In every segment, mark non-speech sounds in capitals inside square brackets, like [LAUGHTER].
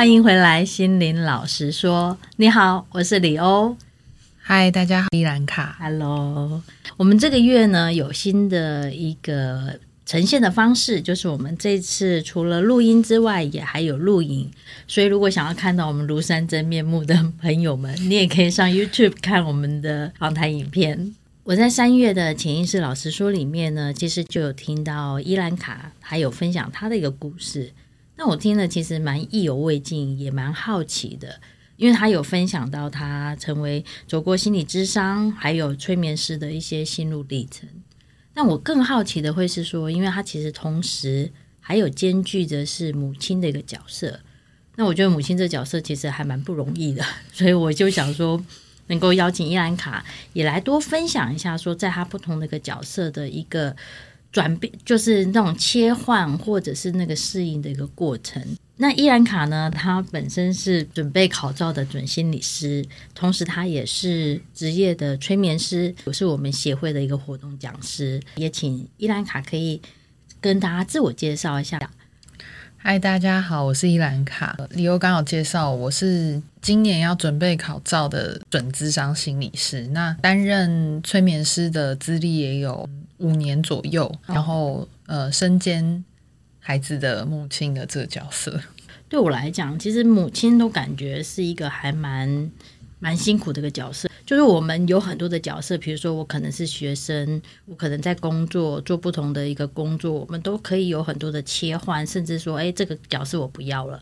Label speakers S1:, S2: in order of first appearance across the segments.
S1: 欢迎回来，心灵老实说。你好，我是李欧。
S2: 嗨，大家好，伊兰卡。
S1: Hello，我们这个月呢，有新的一个。呈现的方式就是我们这次除了录音之外，也还有录影。所以，如果想要看到我们庐山真面目的朋友们，你也可以上 YouTube 看我们的访谈影片。我在三月的潜意识老实说里面呢，其实就有听到伊兰卡还有分享他的一个故事。那我听了其实蛮意犹未尽，也蛮好奇的，因为他有分享到他成为走过心理咨商，还有催眠师的一些心路历程。那我更好奇的会是说，因为他其实同时还有兼具着是母亲的一个角色。那我觉得母亲这角色其实还蛮不容易的，[LAUGHS] 所以我就想说，能够邀请伊兰卡也来多分享一下，说在他不同的一个角色的一个转变，就是那种切换或者是那个适应的一个过程。那伊兰卡呢？他本身是准备考照的准心理师，同时他也是职业的催眠师，也是我们协会的一个活动讲师。也请伊兰卡可以跟大家自我介绍一下。
S2: 嗨，大家好，我是伊兰卡。李欧刚好介绍，我是今年要准备考照的准咨商心理师。那担任催眠师的资历也有五年左右，然后呃，身兼。孩子的母亲的这个角色，
S1: 对我来讲，其实母亲都感觉是一个还蛮蛮辛苦的一个角色。就是我们有很多的角色，比如说我可能是学生，我可能在工作做不同的一个工作，我们都可以有很多的切换，甚至说，哎，这个角色我不要了，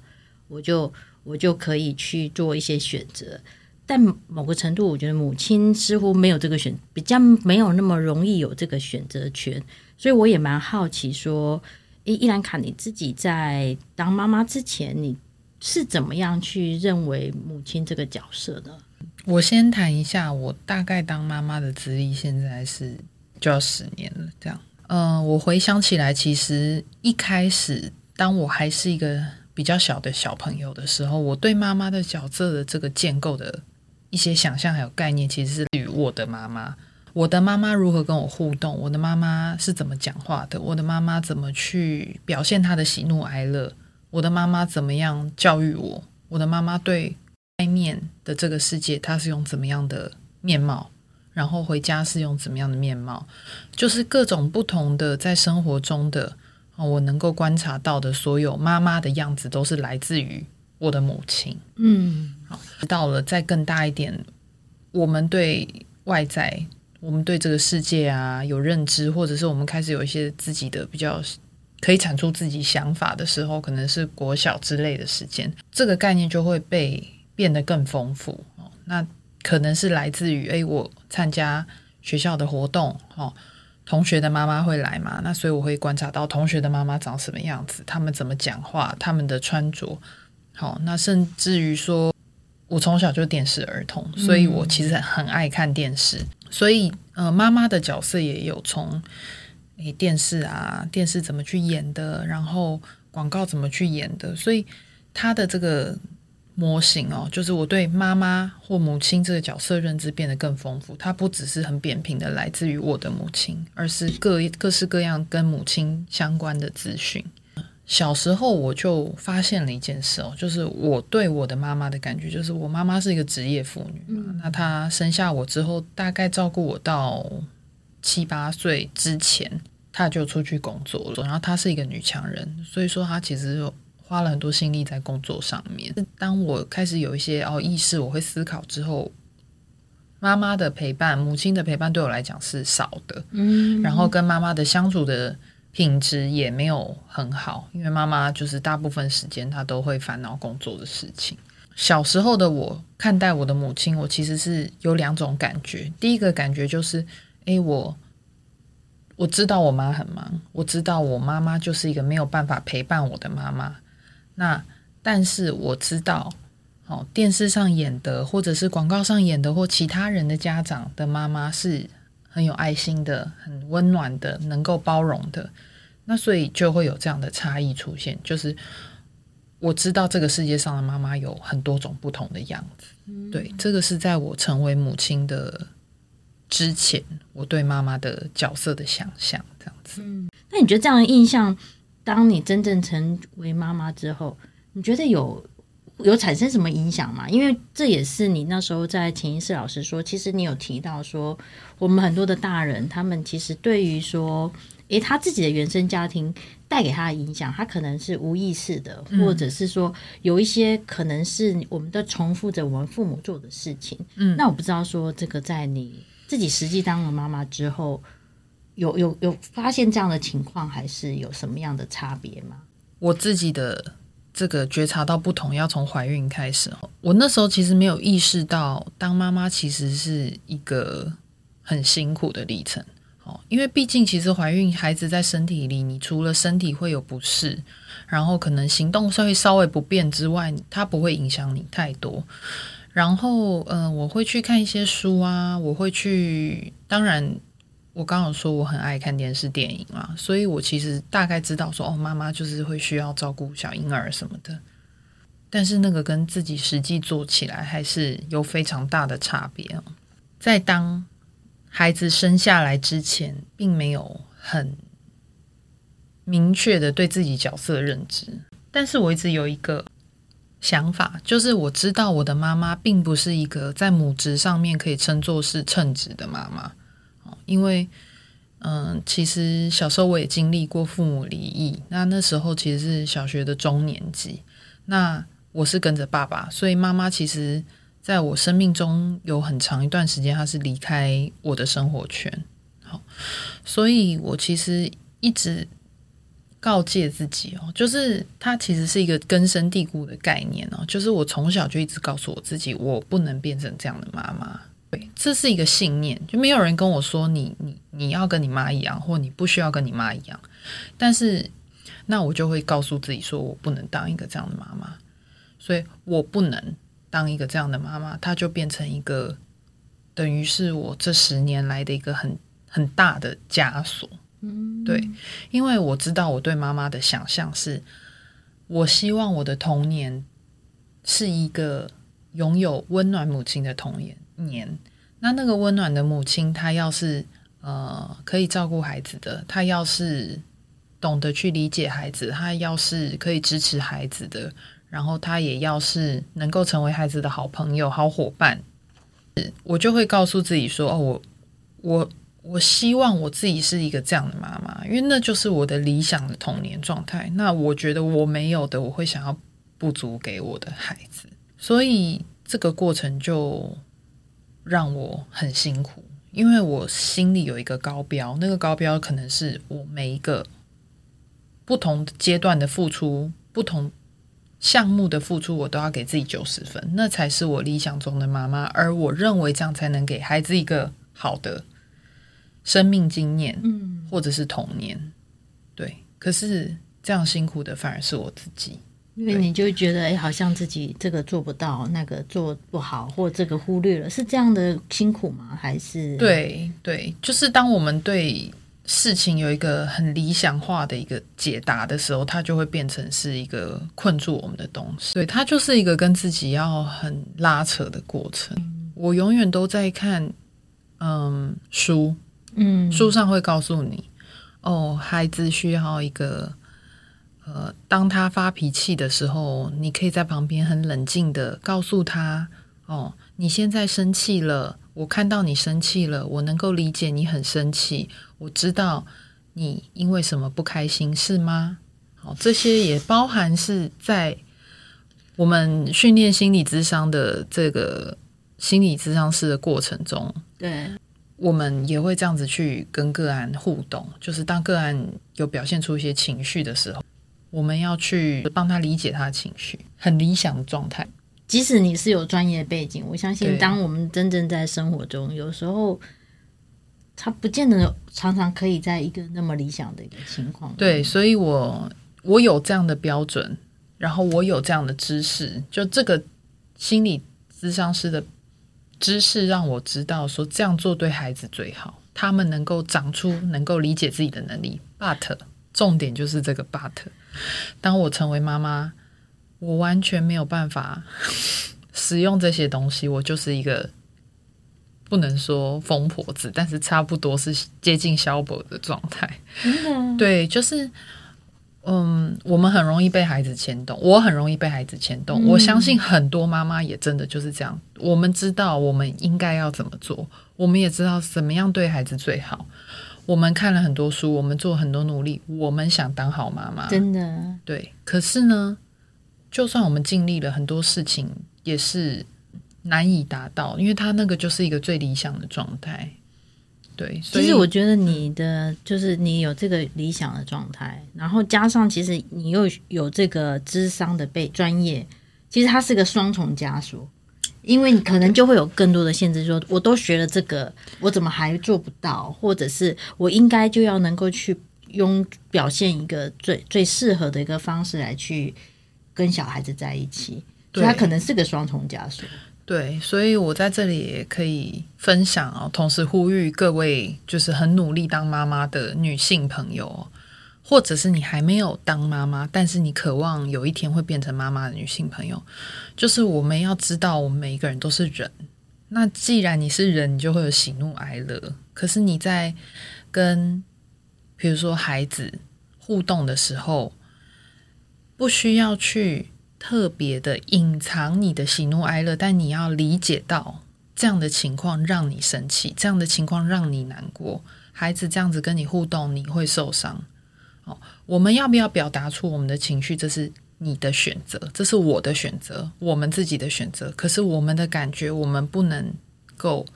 S1: 我就我就可以去做一些选择。但某个程度，我觉得母亲似乎没有这个选，比较没有那么容易有这个选择权，所以我也蛮好奇说。伊兰卡，你自己在当妈妈之前，你是怎么样去认为母亲这个角色的？
S2: 我先谈一下，我大概当妈妈的资历，现在是就要十年了。这样，嗯、呃，我回想起来，其实一开始当我还是一个比较小的小朋友的时候，我对妈妈的角色的这个建构的一些想象还有概念，其实是与我的妈妈。我的妈妈如何跟我互动？我的妈妈是怎么讲话的？我的妈妈怎么去表现她的喜怒哀乐？我的妈妈怎么样教育我？我的妈妈对外面的这个世界，她是用怎么样的面貌？然后回家是用怎么样的面貌？就是各种不同的在生活中的，我能够观察到的所有妈妈的样子，都是来自于我的母亲。嗯，到了再更大一点，我们对外在。我们对这个世界啊有认知，或者是我们开始有一些自己的比较可以产出自己想法的时候，可能是国小之类的时间，这个概念就会被变得更丰富。那可能是来自于诶，我参加学校的活动哦，同学的妈妈会来嘛，那所以我会观察到同学的妈妈长什么样子，他们怎么讲话，他们的穿着。好，那甚至于说，我从小就电视儿童，所以我其实很爱看电视。所以，呃，妈妈的角色也有从诶电视啊，电视怎么去演的，然后广告怎么去演的，所以她的这个模型哦，就是我对妈妈或母亲这个角色认知变得更丰富。它不只是很扁平的来自于我的母亲，而是各各式各样跟母亲相关的资讯。小时候我就发现了一件事哦，就是我对我的妈妈的感觉，就是我妈妈是一个职业妇女。嗯，那她生下我之后，大概照顾我到七八岁之前，她就出去工作了。然后她是一个女强人，所以说她其实花了很多心力在工作上面。当我开始有一些哦意识，我会思考之后，妈妈的陪伴、母亲的陪伴对我来讲是少的。嗯，然后跟妈妈的相处的。品质也没有很好，因为妈妈就是大部分时间她都会烦恼工作的事情。小时候的我看待我的母亲，我其实是有两种感觉。第一个感觉就是，诶，我我知道我妈很忙，我知道我妈妈就是一个没有办法陪伴我的妈妈。那但是我知道，哦，电视上演的，或者是广告上演的，或其他人的家长的妈妈。是很有爱心的，很温暖的，能够包容的。那所以就会有这样的差异出现，就是我知道这个世界上的妈妈有很多种不同的样子。嗯、对，这个是在我成为母亲的之前，我对妈妈的角色的想象这样子。
S1: 嗯，那你觉得这样的印象，当你真正成为妈妈之后，你觉得有有产生什么影响吗？因为这也是你那时候在潜意识老师说，其实你有提到说，我们很多的大人，他们其实对于说。诶，他自己的原生家庭带给他的影响，他可能是无意识的，嗯、或者是说有一些可能是我们都重复着我们父母做的事情。嗯，那我不知道说这个在你自己实际当了妈妈之后，有有有发现这样的情况，还是有什么样的差别吗？
S2: 我自己的这个觉察到不同，要从怀孕开始。我那时候其实没有意识到，当妈妈其实是一个很辛苦的历程。因为毕竟，其实怀孕孩子在身体里，你除了身体会有不适，然后可能行动会稍微不便之外，它不会影响你太多。然后，嗯、呃，我会去看一些书啊，我会去。当然，我刚刚说我很爱看电视电影啊，所以我其实大概知道说，哦，妈妈就是会需要照顾小婴儿什么的。但是那个跟自己实际做起来还是有非常大的差别。在当。孩子生下来之前，并没有很明确的对自己角色认知，但是我一直有一个想法，就是我知道我的妈妈并不是一个在母职上面可以称作是称职的妈妈。因为，嗯，其实小时候我也经历过父母离异，那那时候其实是小学的中年级，那我是跟着爸爸，所以妈妈其实。在我生命中有很长一段时间，他是离开我的生活圈。好，所以我其实一直告诫自己哦，就是他其实是一个根深蒂固的概念哦，就是我从小就一直告诉我自己，我不能变成这样的妈妈。对，这是一个信念，就没有人跟我说你你你要跟你妈一样，或你不需要跟你妈一样。但是那我就会告诉自己说，我不能当一个这样的妈妈，所以我不能。当一个这样的妈妈，她就变成一个等于是我这十年来的一个很很大的枷锁。嗯，对，因为我知道我对妈妈的想象是，我希望我的童年是一个拥有温暖母亲的童年年。那那个温暖的母亲，她要是呃可以照顾孩子的，她要是懂得去理解孩子，她要是可以支持孩子的。然后他也要是能够成为孩子的好朋友、好伙伴，我就会告诉自己说：“哦，我我我希望我自己是一个这样的妈妈，因为那就是我的理想的童年状态。那我觉得我没有的，我会想要补足给我的孩子。所以这个过程就让我很辛苦，因为我心里有一个高标，那个高标可能是我每一个不同阶段的付出不同。”项目的付出，我都要给自己九十分，那才是我理想中的妈妈。而我认为这样才能给孩子一个好的生命经验，嗯，或者是童年。对，可是这样辛苦的反而是我自己，
S1: 因为你就觉得，哎，好像自己这个做不到，那个做不好，或这个忽略了，是这样的辛苦吗？还是？
S2: 对对，就是当我们对。事情有一个很理想化的一个解答的时候，它就会变成是一个困住我们的东西。对，它就是一个跟自己要很拉扯的过程。我永远都在看，嗯，书，嗯，书上会告诉你，哦，孩子需要一个，呃，当他发脾气的时候，你可以在旁边很冷静的告诉他，哦，你现在生气了。我看到你生气了，我能够理解你很生气。我知道你因为什么不开心，是吗？好，这些也包含是在我们训练心理智商的这个心理智商师的过程中，
S1: 对，
S2: 我们也会这样子去跟个案互动。就是当个案有表现出一些情绪的时候，我们要去帮他理解他的情绪，很理想的状态。
S1: 即使你是有专业背景，我相信当我们真正在生活中，有时候他不见得常常可以在一个那么理想的一个情况。
S2: 对，所以我我有这样的标准，然后我有这样的知识，就这个心理咨商师的知识让我知道说这样做对孩子最好，他们能够长出能够理解自己的能力。But 重点就是这个 But，当我成为妈妈，我完全没有办法 [LAUGHS] 使用这些东西，我就是一个。不能说疯婆子，但是差不多是接近消薄的状态。
S1: 嗯、
S2: 对，就是，嗯，我们很容易被孩子牵动，我很容易被孩子牵动。嗯、我相信很多妈妈也真的就是这样。我们知道我们应该要怎么做，我们也知道怎么样对孩子最好。我们看了很多书，我们做很多努力，我们想当好妈妈，
S1: 真的。
S2: 对，可是呢，就算我们尽力了很多事情，也是。难以达到，因为他那个就是一个最理想的状态。对，所以
S1: 其实我觉得你的就是你有这个理想的状态，然后加上其实你又有这个智商的被专业，其实它是个双重枷锁，因为你可能就会有更多的限制，说我都学了这个，我怎么还做不到？或者是我应该就要能够去用表现一个最 [LAUGHS] 最适合的一个方式来去跟小孩子在一起，所以它可能是个双重枷锁。
S2: 对，所以我在这里也可以分享哦，同时呼吁各位就是很努力当妈妈的女性朋友，或者是你还没有当妈妈，但是你渴望有一天会变成妈妈的女性朋友，就是我们要知道，我们每一个人都是人。那既然你是人，你就会有喜怒哀乐。可是你在跟比如说孩子互动的时候，不需要去。特别的隐藏你的喜怒哀乐，但你要理解到这样的情况让你生气，这样的情况让你难过。孩子这样子跟你互动，你会受伤。哦，我们要不要表达出我们的情绪？这是你的选择，这是我的选择，我们自己的选择。可是我们的感觉，我们不能够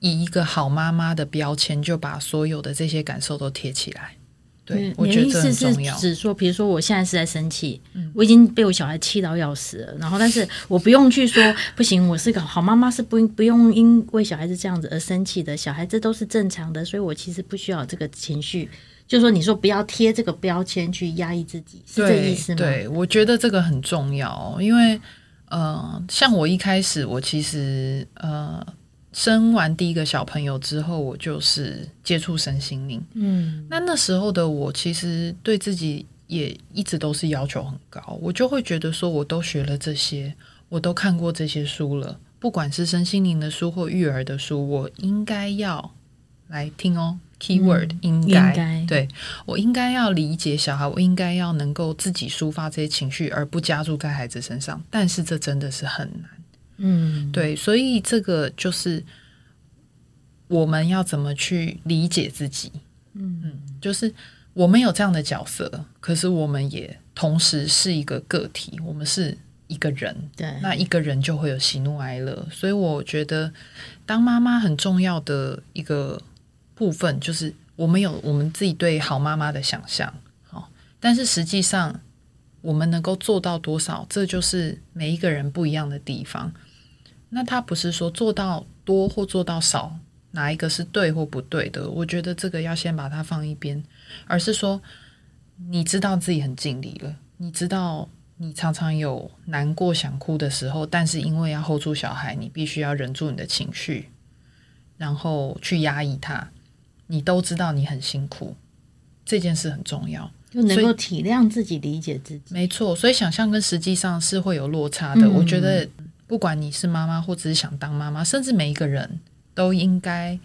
S2: 以一个好妈妈的标签，就把所有的这些感受都贴起来。对，我觉得这很重要。
S1: 你的意思是指说，比如说我现在是在生气，嗯，我已经被我小孩气到要死了，然后但是我不用去说不行，我是个好妈妈，是不不用因为小孩子这样子而生气的，小孩子都是正常的，所以我其实不需要这个情绪。就是说，你说不要贴这个标签去压抑自己，是这意思吗？
S2: 对，我觉得这个很重要，因为呃，像我一开始，我其实呃。生完第一个小朋友之后，我就是接触身心灵。嗯，那那时候的我，其实对自己也一直都是要求很高。我就会觉得说，我都学了这些，我都看过这些书了，不管是身心灵的书或育儿的书，我应该要来听哦。Keyword、嗯、应该，应该对，我应该要理解小孩，我应该要能够自己抒发这些情绪，而不加注在孩子身上。但是这真的是很难。嗯，对，所以这个就是我们要怎么去理解自己。嗯嗯，就是我们有这样的角色，可是我们也同时是一个个体，我们是一个人。对，那一个人就会有喜怒哀乐，所以我觉得当妈妈很重要的一个部分，就是我们有我们自己对好妈妈的想象。好，但是实际上我们能够做到多少，这就是每一个人不一样的地方。那他不是说做到多或做到少，哪一个是对或不对的？我觉得这个要先把它放一边，而是说你知道自己很尽力了，你知道你常常有难过想哭的时候，但是因为要 hold 住小孩，你必须要忍住你的情绪，然后去压抑它。你都知道你很辛苦，这件事很重要，
S1: 就能够体谅自己、理解自己。
S2: 没错，所以想象跟实际上是会有落差的。嗯、我觉得。不管你是妈妈，或者是想当妈妈，甚至每一个人都应该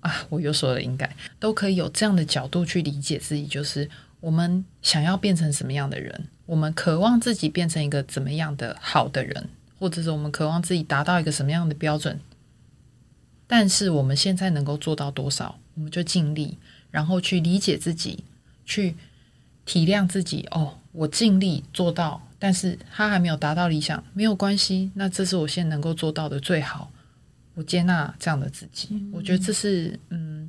S2: 啊，我又说了应该，都可以有这样的角度去理解自己，就是我们想要变成什么样的人，我们渴望自己变成一个怎么样的好的人，或者是我们渴望自己达到一个什么样的标准。但是我们现在能够做到多少，我们就尽力，然后去理解自己，去体谅自己。哦，我尽力做到。但是他还没有达到理想，没有关系。那这是我现在能够做到的最好，我接纳这样的自己。嗯、我觉得这是嗯，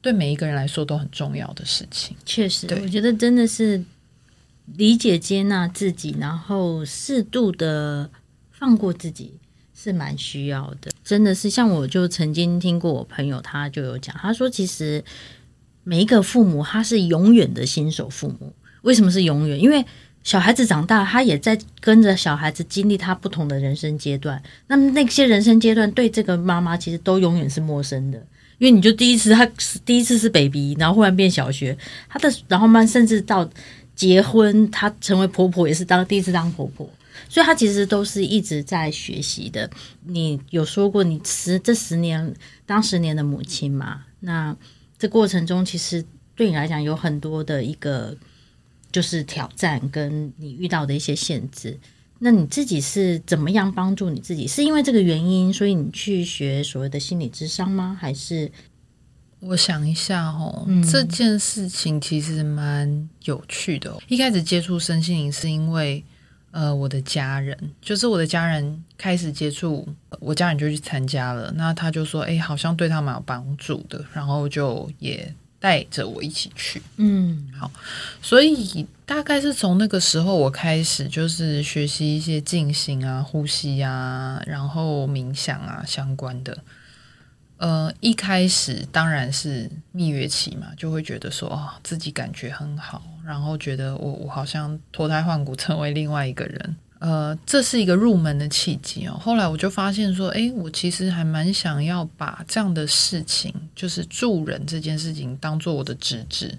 S2: 对每一个人来说都很重要的事情。
S1: 确实，我觉得真的是理解接纳自己，然后适度的放过自己，是蛮需要的，真的是像我就曾经听过我朋友他就有讲，他说其实每一个父母他是永远的新手父母，为什么是永远？因为小孩子长大，他也在跟着小孩子经历他不同的人生阶段，那么那些人生阶段对这个妈妈其实都永远是陌生的。因为你就第一次，他第一次是 baby，然后忽然变小学，他的然后慢甚至到结婚，他成为婆婆也是当第一次当婆婆，所以他其实都是一直在学习的。你有说过你十这十年当十年的母亲嘛？那这过程中其实对你来讲有很多的一个就是挑战，跟你遇到的一些限制。那你自己是怎么样帮助你自己？是因为这个原因，所以你去学所谓的心理智商吗？还是
S2: 我想一下哦，嗯、这件事情其实蛮有趣的、哦。一开始接触身心灵是因为呃，我的家人，就是我的家人开始接触，我家人就去参加了。那他就说，哎，好像对他蛮有帮助的，然后就也。带着我一起去，
S1: 嗯，
S2: 好，所以大概是从那个时候我开始就是学习一些静心啊、呼吸啊，然后冥想啊相关的。呃，一开始当然是蜜月期嘛，就会觉得说哦，自己感觉很好，然后觉得我我好像脱胎换骨，成为另外一个人。呃，这是一个入门的契机哦。后来我就发现说，诶，我其实还蛮想要把这样的事情，就是助人这件事情，当做我的职责。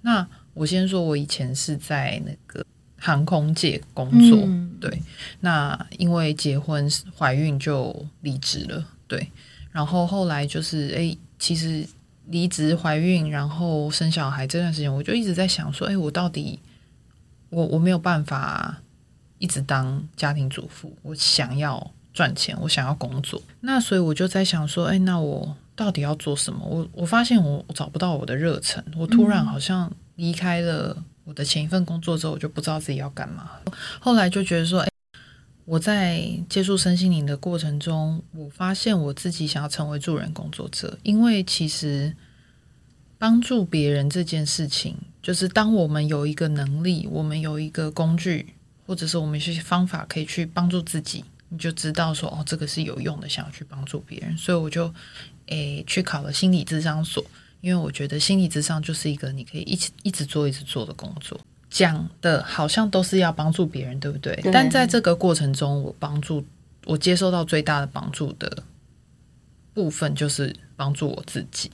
S2: 那我先说，我以前是在那个航空界工作，嗯、对。那因为结婚怀孕就离职了，对。然后后来就是，诶，其实离职怀孕，然后生小孩这段时间，我就一直在想说，诶，我到底，我我没有办法。一直当家庭主妇，我想要赚钱，我想要工作，那所以我就在想说，哎，那我到底要做什么？我我发现我我找不到我的热忱，我突然好像离开了我的前一份工作之后，我就不知道自己要干嘛。后来就觉得说，哎，我在接触身心灵的过程中，我发现我自己想要成为助人工作者，因为其实帮助别人这件事情，就是当我们有一个能力，我们有一个工具。或者是我们一些方法可以去帮助自己，你就知道说哦，这个是有用的，想要去帮助别人，所以我就诶去考了心理咨商所，因为我觉得心理咨商就是一个你可以一起一直做一直做的工作。讲的好像都是要帮助别人，对不对？对。但在这个过程中，我帮助我接受到最大的帮助的部分就是帮助我自己。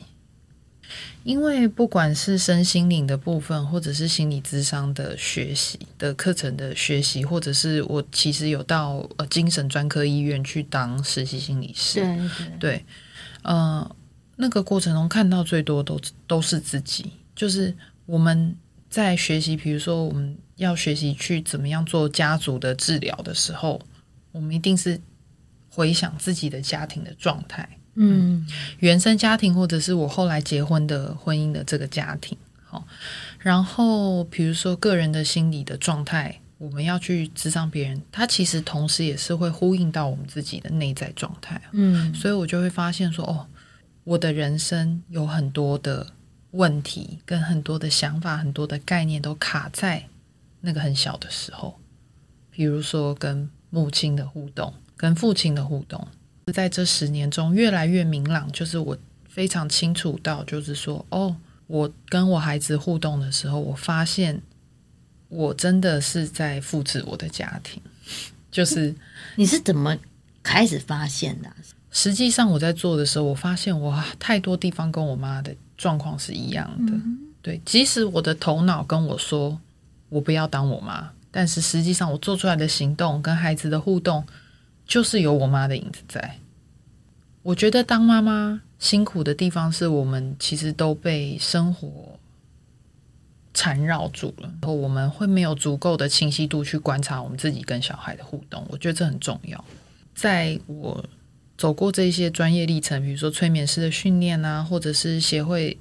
S2: 因为不管是身心灵的部分，或者是心理智商的学习的课程的学习，或者是我其实有到呃精神专科医院去当实习心理师，
S1: 对对，
S2: 对，呃，那个过程中看到最多都都是自己，就是我们在学习，比如说我们要学习去怎么样做家族的治疗的时候，我们一定是回想自己的家庭的状态。嗯，原生家庭或者是我后来结婚的婚姻的这个家庭，好，然后比如说个人的心理的状态，我们要去咨商别人，他其实同时也是会呼应到我们自己的内在状态。嗯，所以我就会发现说，哦，我的人生有很多的问题，跟很多的想法，很多的概念都卡在那个很小的时候，比如说跟母亲的互动，跟父亲的互动。在这十年中，越来越明朗，就是我非常清楚到，就是说，哦，我跟我孩子互动的时候，我发现我真的是在复制我的家庭。就是 [LAUGHS]
S1: 你是怎么开始发现的啊？
S2: 实际上我在做的时候，我发现我太多地方跟我妈的状况是一样的。嗯。对，即使我的头脑跟我说我不要当我妈，但是实际上我做出来的行动跟孩子的互动。就是有我妈的影子在。我觉得当妈妈辛苦的地方是我们其实都被生活缠绕住了，然后我们会没有足够的清晰度去观察我们自己跟小孩的互动。我觉得这很重要。在我走过这些专业历程，比如说催眠师的训练啊，或者是协会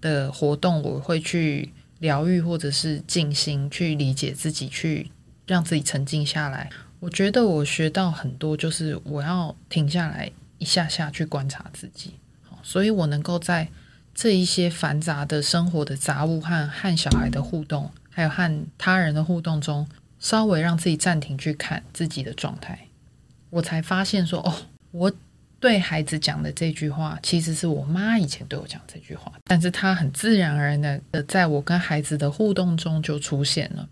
S2: 的活动，我会去疗愈或者是静心，去理解自己，去让自己沉静下来。我觉得我学到很多，就是我要停下来一下下去观察自己，所以我能够在这一些繁杂的生活的杂物和和小孩的互动，还有和他人的互动中，稍微让自己暂停去看自己的状态，我才发现说，哦，我对孩子讲的这句话，其实是我妈以前对我讲这句话，但是她很自然而然的，在我跟孩子的互动中就出现了。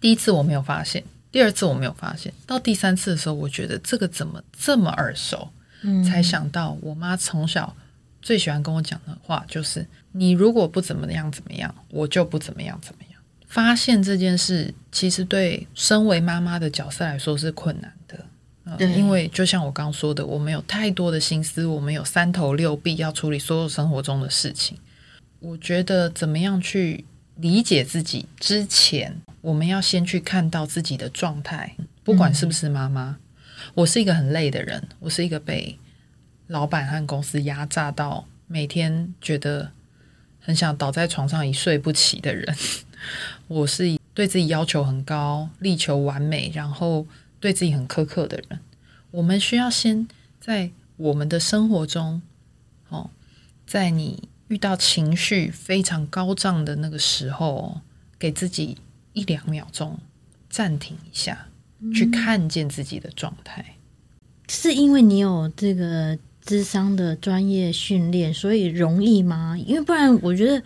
S2: 第一次我没有发现，第二次我没有发现，到第三次的时候，我觉得这个怎么这么耳熟？嗯，才想到我妈从小最喜欢跟我讲的话就是：你如果不怎么样怎么样，我就不怎么样怎么样。发现这件事，其实对身为妈妈的角色来说是困难的。呃，因为就像我刚刚说的，我们有太多的心思，我们有三头六臂要处理所有生活中的事情。我觉得怎么样去理解自己之前。我们要先去看到自己的状态，不管是不是妈妈。我是一个很累的人，我是一个被老板和公司压榨到每天觉得很想倒在床上一睡不起的人。[LAUGHS] 我是对自己要求很高，力求完美，然后对自己很苛刻的人。我们需要先在我们的生活中，哦，在你遇到情绪非常高涨的那个时候，给自己。一两秒钟，暂停一下，去看见自己的状态。嗯，
S1: 是因为你有这个智商的专业训练，所以容易吗？因为不然，我觉得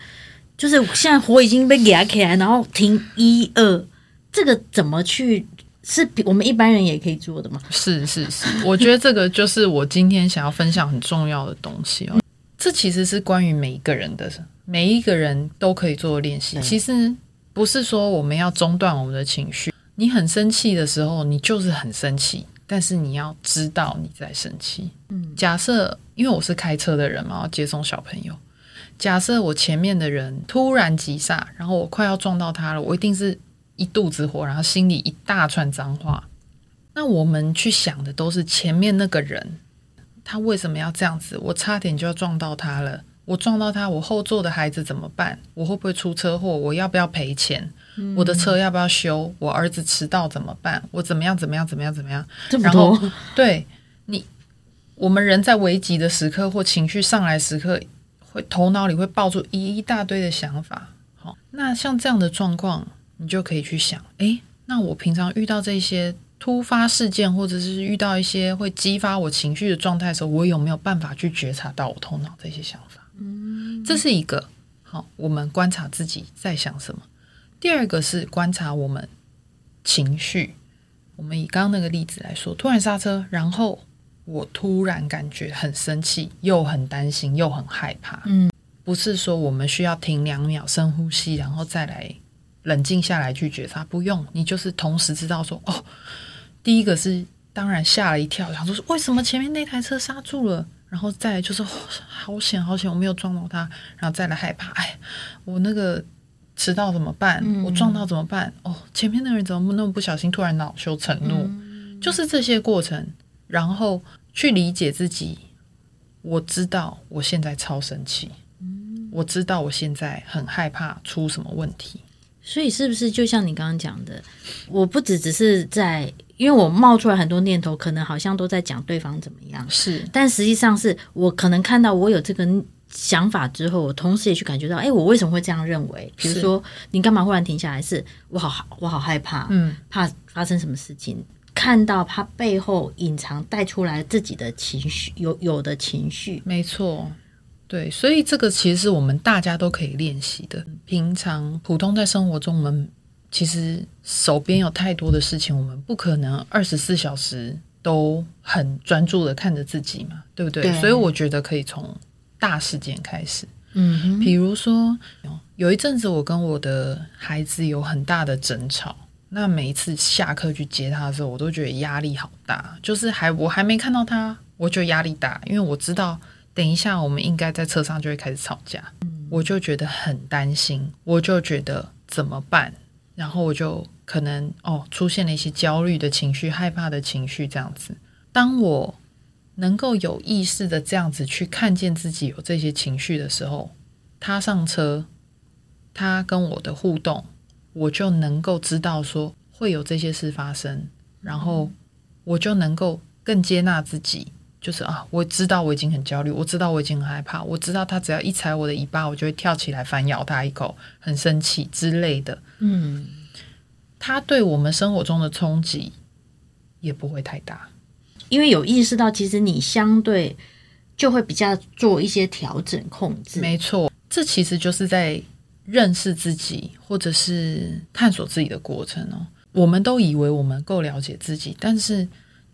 S1: 就是现在火已经被压起来，然后停一二，这个怎么去？是比我们一般人也可以做的吗？
S2: 是是是，我觉得这个就是我今天想要分享很重要的东西哦。这其实是关于每一个人的，每一个人都可以做的练习。其实。不是说我们要中断我们的情绪。你很生气的时候，你就是很生气，但是你要知道你在生气。嗯，假设因为我是开车的人嘛，要接送小朋友。假设我前面的人突然急刹，然后我快要撞到他了，我一定是一肚子火，然后心里一大串脏话。那我们去想的都是前面那个人，他为什么要这样子？我差点就要撞到他了。我撞到他，我后座的孩子怎么办？我会不会出车祸？我要不要赔钱？嗯、我的车要不要修？我儿子迟到怎么办？我怎么样？怎么样？怎么样？怎么样？
S1: 这么
S2: 然后，[LAUGHS] 对你，我们人在危急的时刻或情绪上来时刻，会头脑里会爆出一大堆的想法。好，那像这样的状况，你就可以去想：诶，那我平常遇到这些。突发事件，或者是遇到一些会激发我情绪的状态的时候，我有没有办法去觉察到我头脑这些想法？嗯，这是一个好，我们观察自己在想什么。第二个是观察我们情绪。我们以刚刚那个例子来说，突然刹车，然后我突然感觉很生气，又很担心，又很害怕。嗯，不是说我们需要停两秒深呼吸，然后再来冷静下来去觉察，不用，你就是同时知道说哦。第一个是当然吓了一跳，想说为什么前面那台车刹住了，然后再来就是、哦、好险好险我没有撞到他，然后再来害怕，哎，我那个迟到怎么办？嗯、我撞到怎么办？哦，前面那人怎么那么不小心，突然恼羞成怒？嗯、就是这些过程，然后去理解自己。我知道我现在超生气，嗯、我知道我现在很害怕出什么问题。
S1: 所以是不是就像你刚刚讲的，我不只只是在，因为我冒出来很多念头，可能好像都在讲对方怎么样，
S2: 是，
S1: 但实际上是我可能看到我有这个想法之后，我同时也去感觉到，哎，我为什么会这样认为？比如说，你干嘛忽然停下来？是我好，我好害怕，嗯，怕发生什么事情？看到他背后隐藏带出来自己的情绪，有有的情绪，
S2: 没错。对，所以这个其实是我们大家都可以练习的。平常普通在生活中，我们其实手边有太多的事情，我们不可能二十四小时都很专注的看着自己嘛，对不对？对。所以我觉得可以从大事件开始。嗯哼，比如说有一阵子我跟我的孩子有很大的争吵，那每一次下课去接他的时候，我都觉得压力好大。就是还我还没看到他，我就压力大，因为我知道。等一下，我们应该在车上就会开始吵架，嗯、我就觉得很担心，我就觉得怎么办？然后我就可能哦出现了一些焦虑的情绪、害怕的情绪这样子。当我能够有意识的这样子去看见自己有这些情绪的时候，他上车，他跟我的互动，我就能够知道说会有这些事发生，然后我就能够更接纳自己。就是啊，我知道我已经很焦虑，我知道我已经很害怕，我知道他只要一踩我的尾巴，我就会跳起来反咬他一口，很生气之类的。嗯，他对我们生活中的冲击，也不会太大，
S1: 因为有意识到，其实你相对就会比较做一些调整控制。
S2: 没错，这其实就是在认识自己或者是探索自己的过程哦。我们都以为我们够了解自己，但是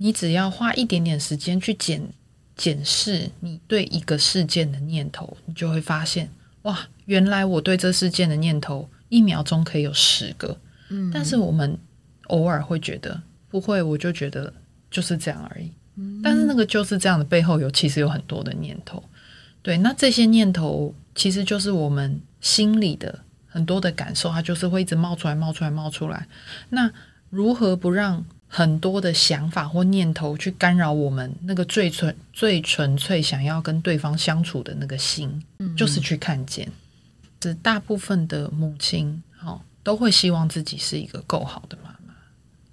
S2: 你只要花一点点时间去检检视你对一个事件的念头，你就会发现，哇，原来我对这事件的念头一秒钟可以有十个。嗯，但是我们偶尔会觉得不会，我就觉得就是这样而已。嗯，但是那个就是这样的背后有其实有很多的念头。对，那这些念头其实就是我们心里的很多的感受，它就是会一直冒出来、冒出来、冒出来。那如何不让很多的想法或念头去干扰我们那个最纯、最纯粹想要跟对方相处的那个心？嗯，就是去看见。是大部分的母亲，哦，都会希望自己是一个够好的妈妈。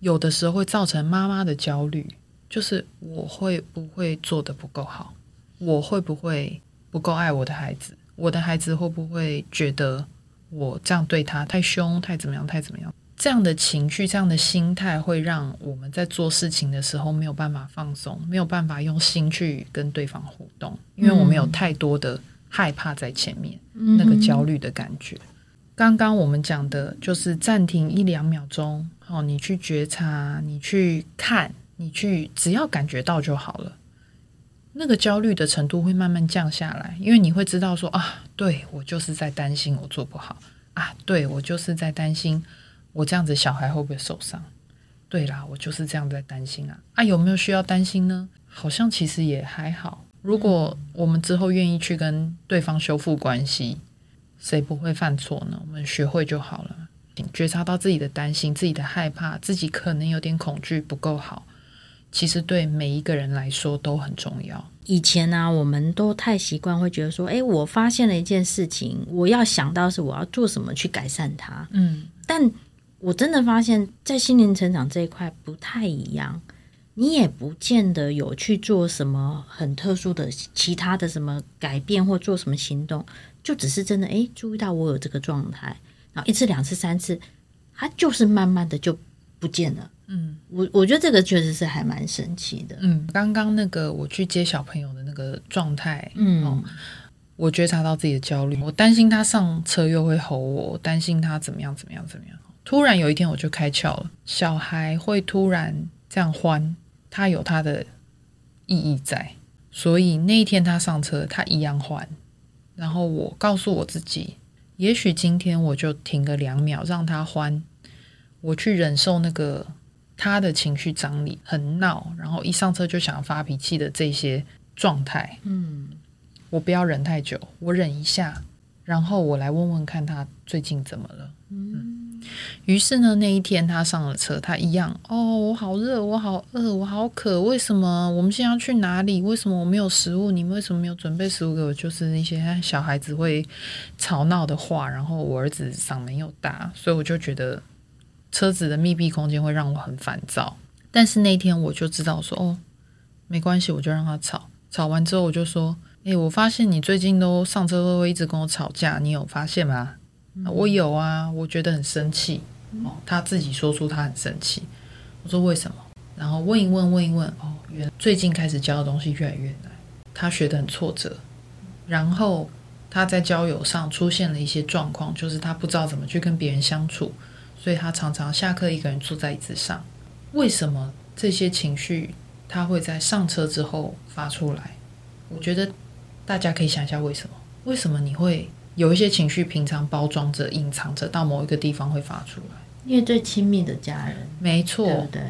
S2: 有的时候会造成妈妈的焦虑，就是我会不会做的不够好？我会不会？不够爱我的孩子，我的孩子会不会觉得我这样对他太凶、太怎么样、太怎么样？这样的情绪、这样的心态，会让我们在做事情的时候没有办法放松，没有办法用心去跟对方互动，因为我们有太多的害怕在前面，嗯、那个焦虑的感觉。刚刚我们讲的就是暂停一两秒钟，哦，你去觉察，你去看，你去，只要感觉到就好了。那个焦虑的程度会慢慢降下来，因为你会知道说啊，对，我就是在担心我做不好啊，对，我就是在担心我这样子小孩会不会受伤？对啦，我就是这样在担心啊啊，有没有需要担心呢？好像其实也还好。如果我们之后愿意去跟对方修复关系，谁不会犯错呢？我们学会就好了。觉察到自己的担心、自己的害怕、自己可能有点恐惧不够好。其实对每一个人来说都很重要。
S1: 以前呢、啊，我们都太习惯会觉得说，诶，我发现了一件事情，我要想到是我要做什么去改善它。嗯，但我真的发现，在心灵成长这一块不太一样。你也不见得有去做什么很特殊的其他的什么改变或做什么行动，就只是真的诶，注意到我有这个状态，然后一次、两次、三次，它就是慢慢的就不见了。嗯，我我觉得这个确实是还蛮神奇的。
S2: 嗯，刚刚那个我去接小朋友的那个状态，嗯、哦，我觉察到自己的焦虑，我担心他上车又会吼我，我担心他怎么样怎么样怎么样。突然有一天我就开窍了，小孩会突然这样欢，他有他的意义在，所以那一天他上车，他一样欢。然后我告诉我自己，也许今天我就停个两秒，让他欢，我去忍受那个。他的情绪张力很闹，然后一上车就想要发脾气的这些状态，嗯，我不要忍太久，我忍一下，然后我来问问看他最近怎么了。嗯，于是呢，那一天他上了车，他一样，哦，我好热，我好饿，我好渴，为什么？我们现在要去哪里？为什么我没有食物？你为什么没有准备食物给我？就是那些小孩子会吵闹的话，然后我儿子嗓门又大，所以我就觉得。车子的密闭空间会让我很烦躁，但是那天我就知道说哦，没关系，我就让他吵。吵完之后我就说，诶，我发现你最近都上车都会一直跟我吵架，你有发现吗？嗯，我有啊，我觉得很生气。哦，他自己说出他很生气。我说为什么？然后问一问，问一问，哦，原来最近开始教的东西越来越难，他学得很挫折。然后他在交友上出现了一些状况，就是他不知道怎么去跟别人相处。所以他常常下课一个人坐在椅子上。为什么这些情绪他会在上车之后发出来？我觉得大家可以想一下为什么？为什么你会有一些情绪平常包装着、隐藏着，到某一个地方会发出来？
S1: 因为最亲密的家人，
S2: 没错，
S1: 对不对？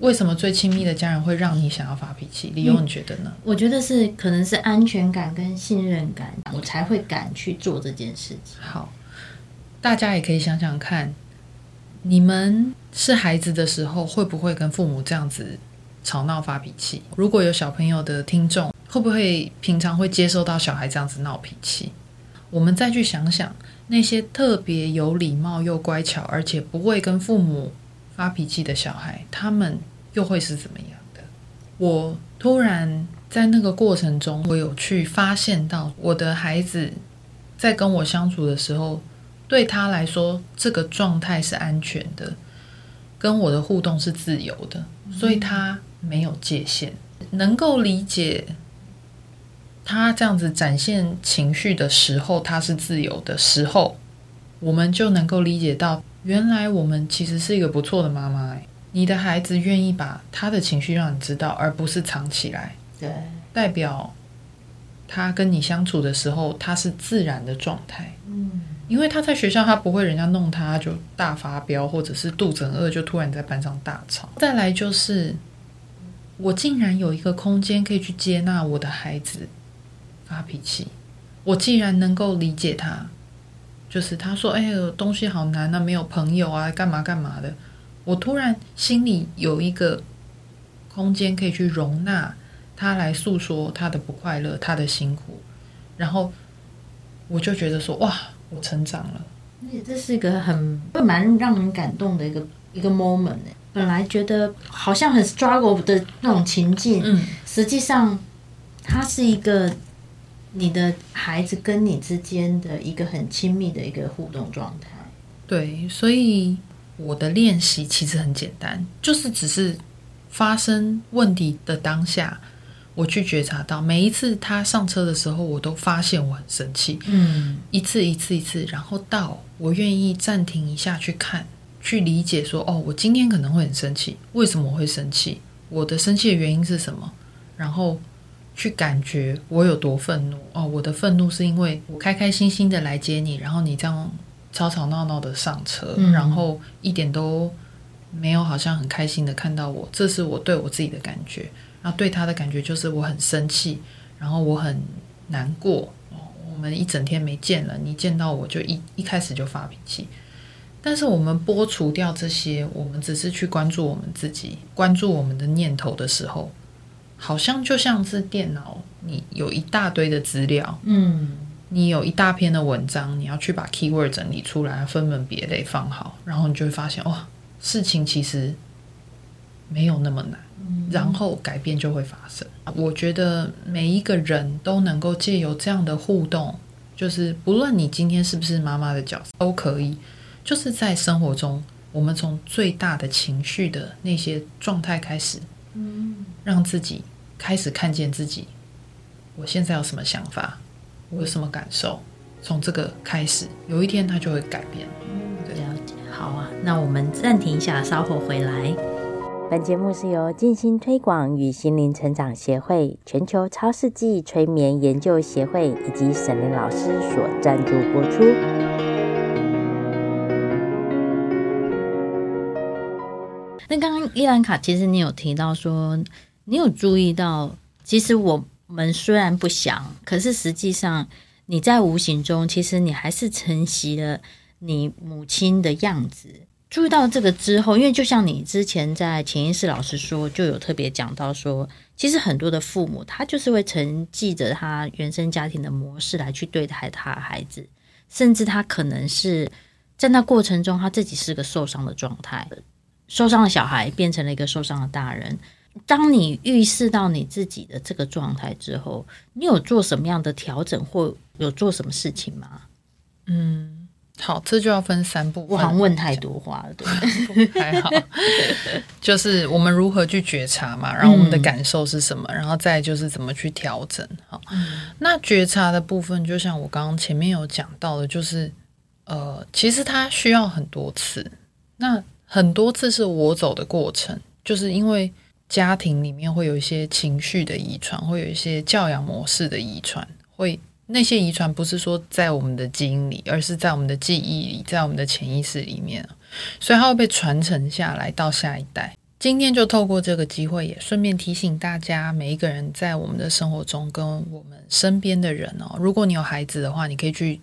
S2: 为什么最亲密的家人会让你想要发脾气？理由你觉得呢？
S1: 我觉得是可能是安全感跟信任感，我才会敢去做这件事情。
S2: 好，大家也可以想想看。你们是孩子的时候，会不会跟父母这样子吵闹发脾气？如果有小朋友的听众，会不会平常会接受到小孩这样子闹脾气？我们再去想想，那些特别有礼貌又乖巧，而且不会跟父母发脾气的小孩，他们又会是怎么样的？我突然在那个过程中，我有去发现到我的孩子在跟我相处的时候。对他来说，这个状态是安全的，跟我的互动是自由的。所以他没有界限，能够理解他这样子展现情绪的时候，他是自由的时候，我们就能够理解到，原来我们其实是一个不错的妈妈。哎，你的孩子愿意把他的情绪让你知道，而不是藏起来，
S1: 对，
S2: 代表他跟你相处的时候，他是自然的状态。
S1: 嗯。
S2: 因为他在学校，他不会人家弄他就大发飙，或者是肚子很饿就突然在班上大吵。再来就是，我竟然有一个空间可以去接纳我的孩子发脾气。我既然能够理解他，就是他说：“哎呦，东西好难啊，没有朋友啊，干嘛干嘛的。”我突然心里有一个空间可以去容纳他来诉说他的不快乐、他的辛苦，然后我就觉得说：“哇！”我成长了，
S1: 而且这是一个很会蛮让人感动的一个一个 moment。本来觉得好像很 struggle 的那种情境，
S2: 嗯，
S1: 实际上它是一个你的孩子跟你之间的一个很亲密的一个互动状态。
S2: 对，所以我的练习其实很简单，就是只是发生问题的当下。我去觉察到每一次他上车的时候，我都发现我很生气。
S1: 嗯，
S2: 一次一次一次，然后到我愿意暂停一下去看，去理解说，哦，我今天可能会很生气，为什么我会生气？我的生气的原因是什么？然后去感觉我有多愤怒。哦，我的愤怒是因为我开开心心的来接你，然后你这样吵吵闹闹的上车，
S1: 嗯，
S2: 然后一点都没有好像很开心的看到我，这是我对我自己的感觉。然后对他的感觉就是我很生气，然后我很难过。哦，我们一整天没见了，你见到我就一一开始就发脾气。但是我们剥除掉这些，我们只是去关注我们自己，关注我们的念头的时候，好像就像是电脑，你有一大堆的资料，
S1: 嗯，
S2: 你有一大篇的文章，你要去把 keyword 整理出来，分门别类放好，然后你就会发现，哇，事情其实没有那么难。然后改变就会发生。我觉得每一个人都能够借由这样的互动，就是不论你今天是不是妈妈的角色，都可以。就是在生活中，我们从最大的情绪的那些状态开始，嗯，让自己开始看见自己。我现在有什么想法？我有什么感受？从这个开始，有一天它就会改变。
S1: 嗯，了解。好啊，那我们暂停一下，稍后回来。
S3: 本节目是由静心推广与心灵成长协会、全球超世纪催眠研究协会以及沈林老师所赞助播出。
S1: 那刚刚伊兰卡，其实你有提到说，你有注意到，其实我们虽然不想，可是实际上你在无形中，其实你还是承袭了你母亲的样子。注意到这个之后，因为就像你之前在潜意识老师说，就有特别讲到说，其实很多的父母他就是会承继着他原生家庭的模式来去对待他的孩子，甚至他可能是在那过程中他自己是个受伤的状态，受伤的小孩变成了一个受伤的大人。当你预示到你自己的这个状态之后，你有做什么样的调整或有做什么事情吗？
S2: 嗯。好，这就要分三部分。
S1: 我好像问太多话了，对，[LAUGHS]
S2: 还好。就是我们如何去觉察嘛，然后我们的感受是什么，嗯、然后再就是怎么去调整。好，嗯、那觉察的部分，就像我刚刚前面有讲到的，就是呃，其实它需要很多次。那很多次是我走的过程，就是因为家庭里面会有一些情绪的遗传，会有一些教养模式的遗传，会。那些遗传不是说在我们的基因里，而是在我们的记忆里，在我们的潜意识里面，所以它会被传承下来到下一代。今天就透过这个机会，也顺便提醒大家，每一个人在我们的生活中跟我们身边的人哦，如果你有孩子的话，你可以去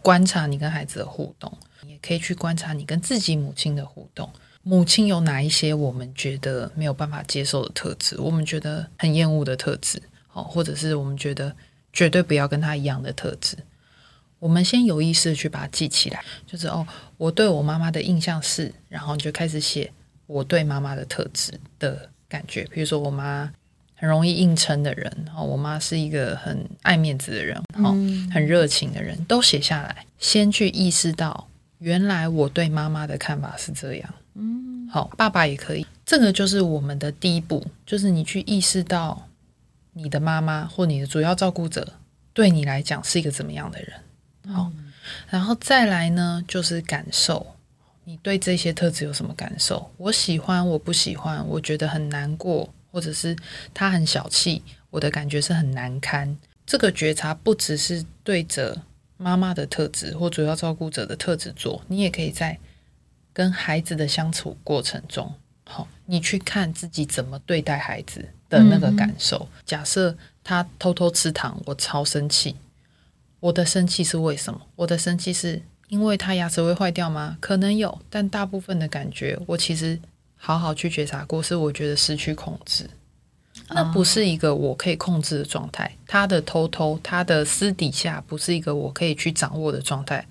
S2: 观察你跟孩子的互动，也可以去观察你跟自己母亲的互动。母亲有哪一些我们觉得没有办法接受的特质，我们觉得很厌恶的特质，好，或者是我们觉得。绝对不要跟他一样的特质。我们先有意识的去把它记起来，就是哦，我对我妈妈的印象是，然后你就开始写我对妈妈的特质的感觉。比如说，我妈很容易硬撑的人，然后我妈是一个很爱面子的人，哦，很热情的人，都写下来。先去意识到，原来我对妈妈的看法是这样。嗯，好，爸爸也可以。这个就是我们的第一步，就是你去意识到你的妈妈或你的主要照顾者对你来讲是一个怎么样的人。好，然后再来呢，就是感受你对这些特质有什么感受？我喜欢，我不喜欢，我觉得很难过，或者是他很小气，我的感觉是很难堪。这个觉察不只是对着妈妈的特质或主要照顾者的特质做，你也可以在跟孩子的相处过程中。好，你去看自己怎么对待孩子的那个感受。嗯、假设他偷偷吃糖，我超生气。我的生气是为什么？我的生气是因为他牙齿会坏掉吗？可能有，但大部分的感觉，我其实好好去觉察过，是我觉得失去控制。那不是一个我可以控制的状态。他的偷偷，他的私底下，不是一个我可以去掌握的状态。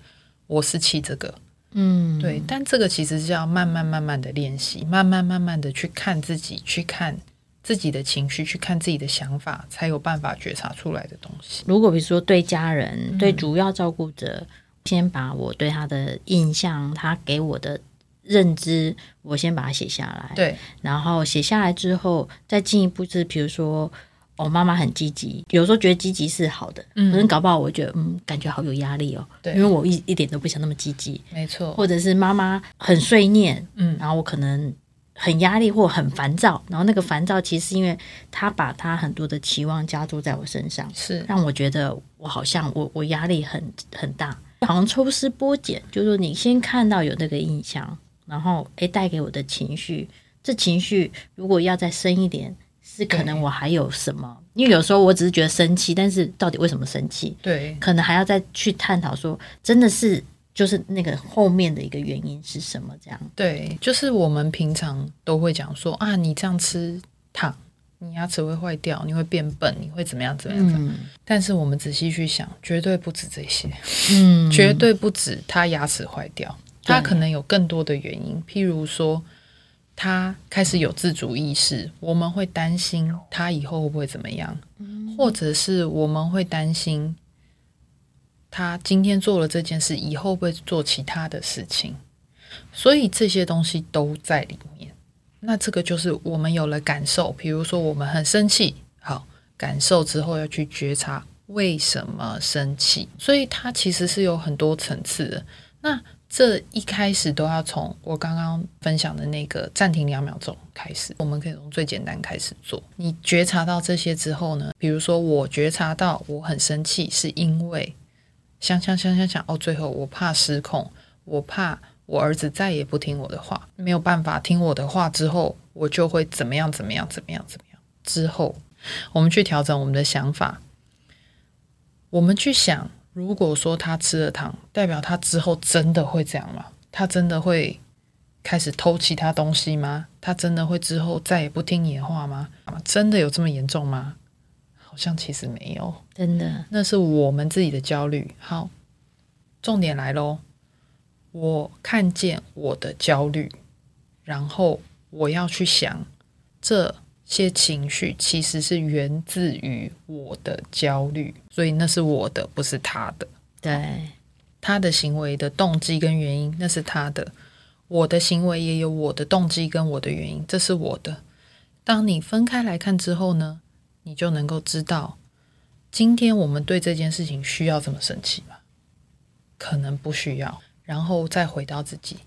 S2: 我是气这个。嗯，对，但这个其实是要慢慢慢慢的练习，慢慢慢慢的去看自己，去看自己的情绪，去看自己的想法，才有办法觉察出来的东西。
S1: 如果比如说对家人、对主要照顾者，嗯、先把我对他的印象，他给我的认知，我先把它写下来。
S2: 对，
S1: 然后写下来之后，再进一步是，比如说。我、哦、妈妈很积极，有时候觉得积极是好的，嗯，可能搞不好我觉得，嗯，感觉好有压力哦，对，因为我一一点都不想那么积极，
S2: 没错，
S1: 或者是妈妈很碎念，嗯，然后我可能很压力或很烦躁，然后那个烦躁其实是因为他把他很多的期望加注在我身上，
S2: 是。
S1: 让我觉得我好像我我压力很很大，好像抽丝剥茧，就是说你先看到有那个印象，然后诶带给我的情绪，这情绪如果要再深一点。是可能我还有什么？因为有时候我只是觉得生气，但是到底为什么生气？
S2: 对，
S1: 可能还要再去探讨说，真的是就是那个后面的一个原因是什么？这样
S2: 对，就是我们平常都会讲说啊，你这样吃糖，你牙齿会坏掉，你会变笨，你会怎么样怎么样？嗯，但是我们仔细去想，绝对不止这些，嗯，绝对不止他牙齿坏掉，他可能有更多的原因，譬如说。他开始有自主意识，我们会担心他以后会不会怎么样，或者是我们会担心他今天做了这件事，以后会做其他的事情，所以这些东西都在里面。那这个就是我们有了感受，比如说我们很生气，好，感受之后要去觉察为什么生气，所以它其实是有很多层次的。那这一开始都要从我刚刚分享的那个暂停两秒钟开始，我们可以从最简单开始做。你觉察到这些之后呢，比如说我觉察到我很生气，是因为想想想想想，哦，最后我怕失控，我怕我儿子再也不听我的话，没有办法听我的话之后，我就会怎么样怎么样怎么样怎么样。之后我们去调整我们的想法，我们去想。如果说他吃了糖，代表他之后真的会这样吗？他真的会开始偷其他东西吗？他真的会之后再也不听你的话吗？真的有这么严重吗？好像其实没有，
S1: 真的，
S2: 那是我们自己的焦虑。好，重点来喽，我看见我的焦虑，然后我要去想这。些情绪其实是源自于我的焦虑，所以那是我的，不是他的。
S1: 对，
S2: 他的行为的动机跟原因，那是他的；我的行为也有我的动机跟我的原因，这是我的。当你分开来看之后呢，你就能够知道，今天我们对这件事情需要这么生气吗？可能不需要，然后再回到自己。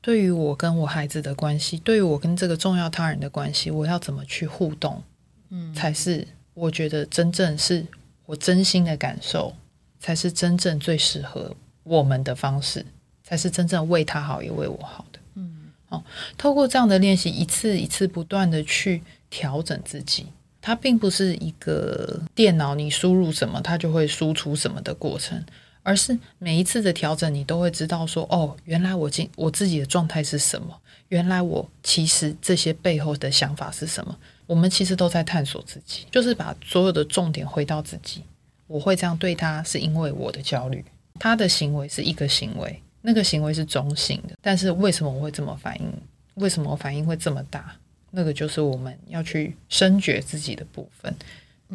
S2: 对于我跟我孩子的关系，对于我跟这个重要他人的关系，我要怎么去互动，嗯，才是我觉得真正是我真心的感受，才是真正最适合我们的方式，才是真正为他好也为我好的，嗯，哦，透过这样的练习，一次一次不断的去调整自己，它并不是一个电脑，你输入什么，它就会输出什么的过程。而是每一次的调整，你都会知道说，哦，原来我今我自己的状态是什么？原来我其实这些背后的想法是什么？我们其实都在探索自己，就是把所有的重点回到自己。我会这样对他，是因为我的焦虑。他的行为是一个行为，那个行为是中性的，但是为什么我会这么反应？为什么我反应会这么大？那个就是我们要去深觉自己的部分。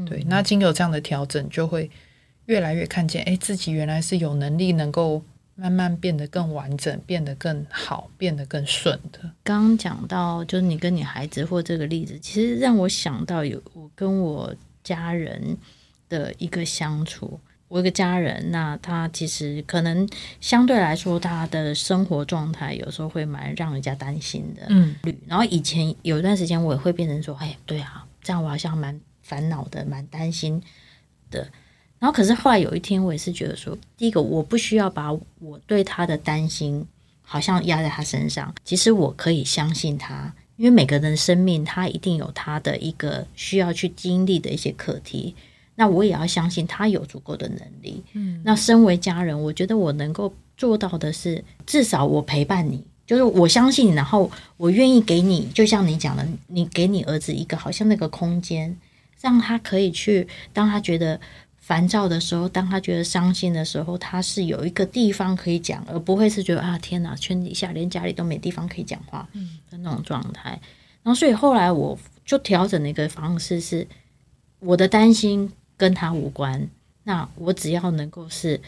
S2: 对，那经由这样的调整，就会。越来越看见，哎，自己原来是有能力能够慢慢变得更完整，变得更好，变得更顺的。
S1: 刚刚讲到，就是你跟你孩子或这个例子，其实让我想到有我跟我家人的一个相处。我一个家人，那他其实可能相对来说，他的生活状态有时候会蛮让人家担心的。嗯，然后以前有一段时间，我也会变成说，哎，对啊，这样我好像蛮烦恼的，蛮担心的。然后可是后来有一天，我也是觉得说，第一个我不需要把我对他的担心好像压在他身上，其实我可以相信他，因为每个人的生命他一定有他的一个需要去经历的一些课题。那我也要相信他有足够的能力。嗯，那身为家人，我觉得我能够做到的是，至少我陪伴你，就是我相信你，然后我愿意给你，就像你讲的，你给你儿子一个好像那个空间，让他可以去，当他觉得烦躁的时候，当他觉得伤心的时候，他是有一个地方可以讲，而不会是觉得啊，天哪，圈底下连家里都没地方可以讲话的那种状态。然后，所以后来我就调整了一个方式，是我的担心。跟他无关，那我只要能够是，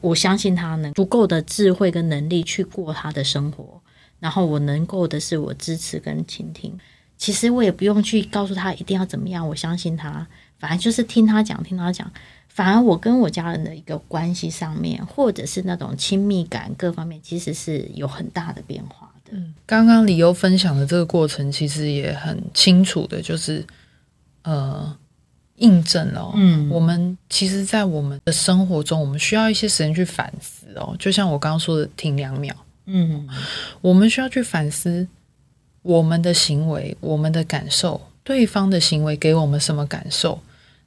S1: 我相信他能足够的智慧跟能力去过他的生活，然后我能够的是我支持跟倾听。其实我也不用去告诉他一定要怎么样，我相信他，反正就是听他讲，听他讲。反而我跟我家人的一个关系上面，或者是那种亲密感各方面，其实是有很大的变化的。
S2: 嗯，刚刚理由分享的这个过程，其实也很清楚的，就是呃。印证了哦，嗯，我们其实，在我们的生活中，我们需要一些时间去反思哦。就像我刚刚说的，停两秒，嗯，我们需要去反思我们的行为、我们的感受，对方的行为给我们什么感受。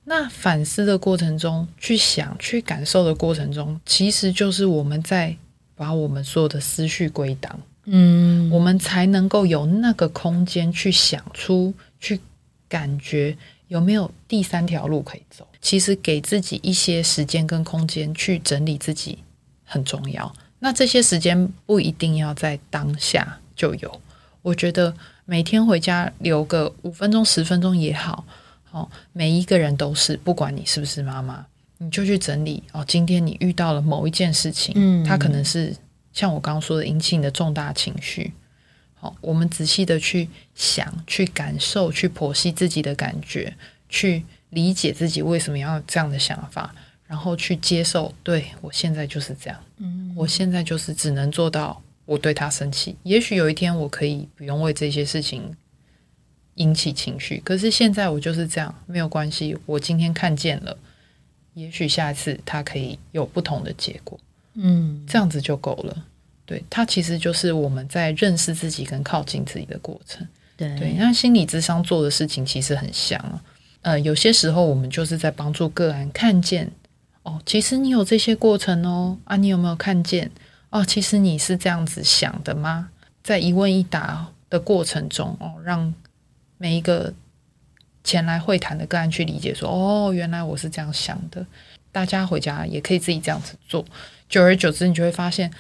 S2: 那反思的过程中，去想、去感受的过程中，其实就是我们在把我们所有的思绪归档，嗯，我们才能够有那个空间去想出、去感觉。有没有第三条路可以走？其实给自己一些时间跟空间去整理自己很重要。那这些时间不一定要在当下就有。我觉得每天回家留个五分钟、十分钟也好。哦，每一个人都是，不管你是不是妈妈，你就去整理哦。今天你遇到了某一件事情，嗯，它可能是像我刚刚说的引起你的重大情绪。好，我们仔细的去想、去感受、去剖析自己的感觉，去理解自己为什么要有这样的想法，然后去接受。对，我现在就是这样，嗯，我现在就是只能做到我对他生气。也许有一天我可以不用为这些事情引起情绪，可是现在我就是这样，没有关系。我今天看见了，也许下次他可以有不同的结果，嗯，这样子就够了。对，它其实就是我们在认识自己跟靠近自己的过程。对，对，那心理智商做的事情其实很像啊。呃，有些时候我们就是在帮助个案看见，哦，其实你有这些过程哦，啊，你有没有看见？哦，其实你是这样子想的吗？在一问一答的过程中，哦，让每一个前来会谈的个案去理解说，哦，原来我是这样想的。大家回家也可以自己这样子做，久而久之，你就会发现。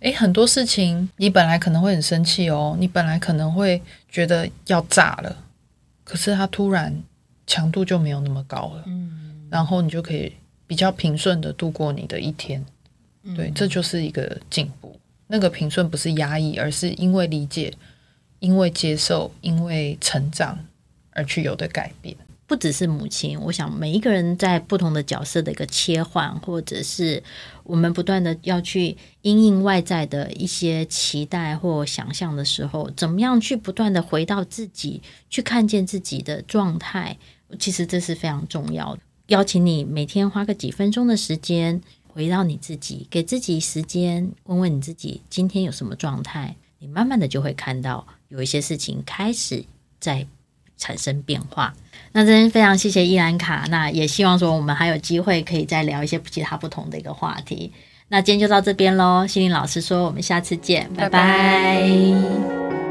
S2: 诶，很多事情你本来可能会很生气哦，你本来可能会觉得要炸了，可是它突然强度就没有那么高了，嗯，然后你就可以比较平顺的度过你的一天，嗯，对，这就是一个进步。那个平顺不是压抑，而是因为理解、因为接受、因为成长而去有的改变。
S1: 不只是母亲，我想每一个人在不同的角色的一个切换，或者是我们不断的要去因应外在的一些期待或想象的时候，怎么样去不断的回到自己，去看见自己的状态，其实这是非常重要的。邀请你每天花个几分钟的时间，回到你自己，给自己时间，问问你自己今天有什么状态，你慢慢的就会看到有一些事情开始在产生变化。那真的非常谢谢伊兰卡，那也希望说我们还有机会可以再聊一些其他不同的一个话题。那今天就到这边喽，心灵老师说我们下次见，拜拜。拜拜。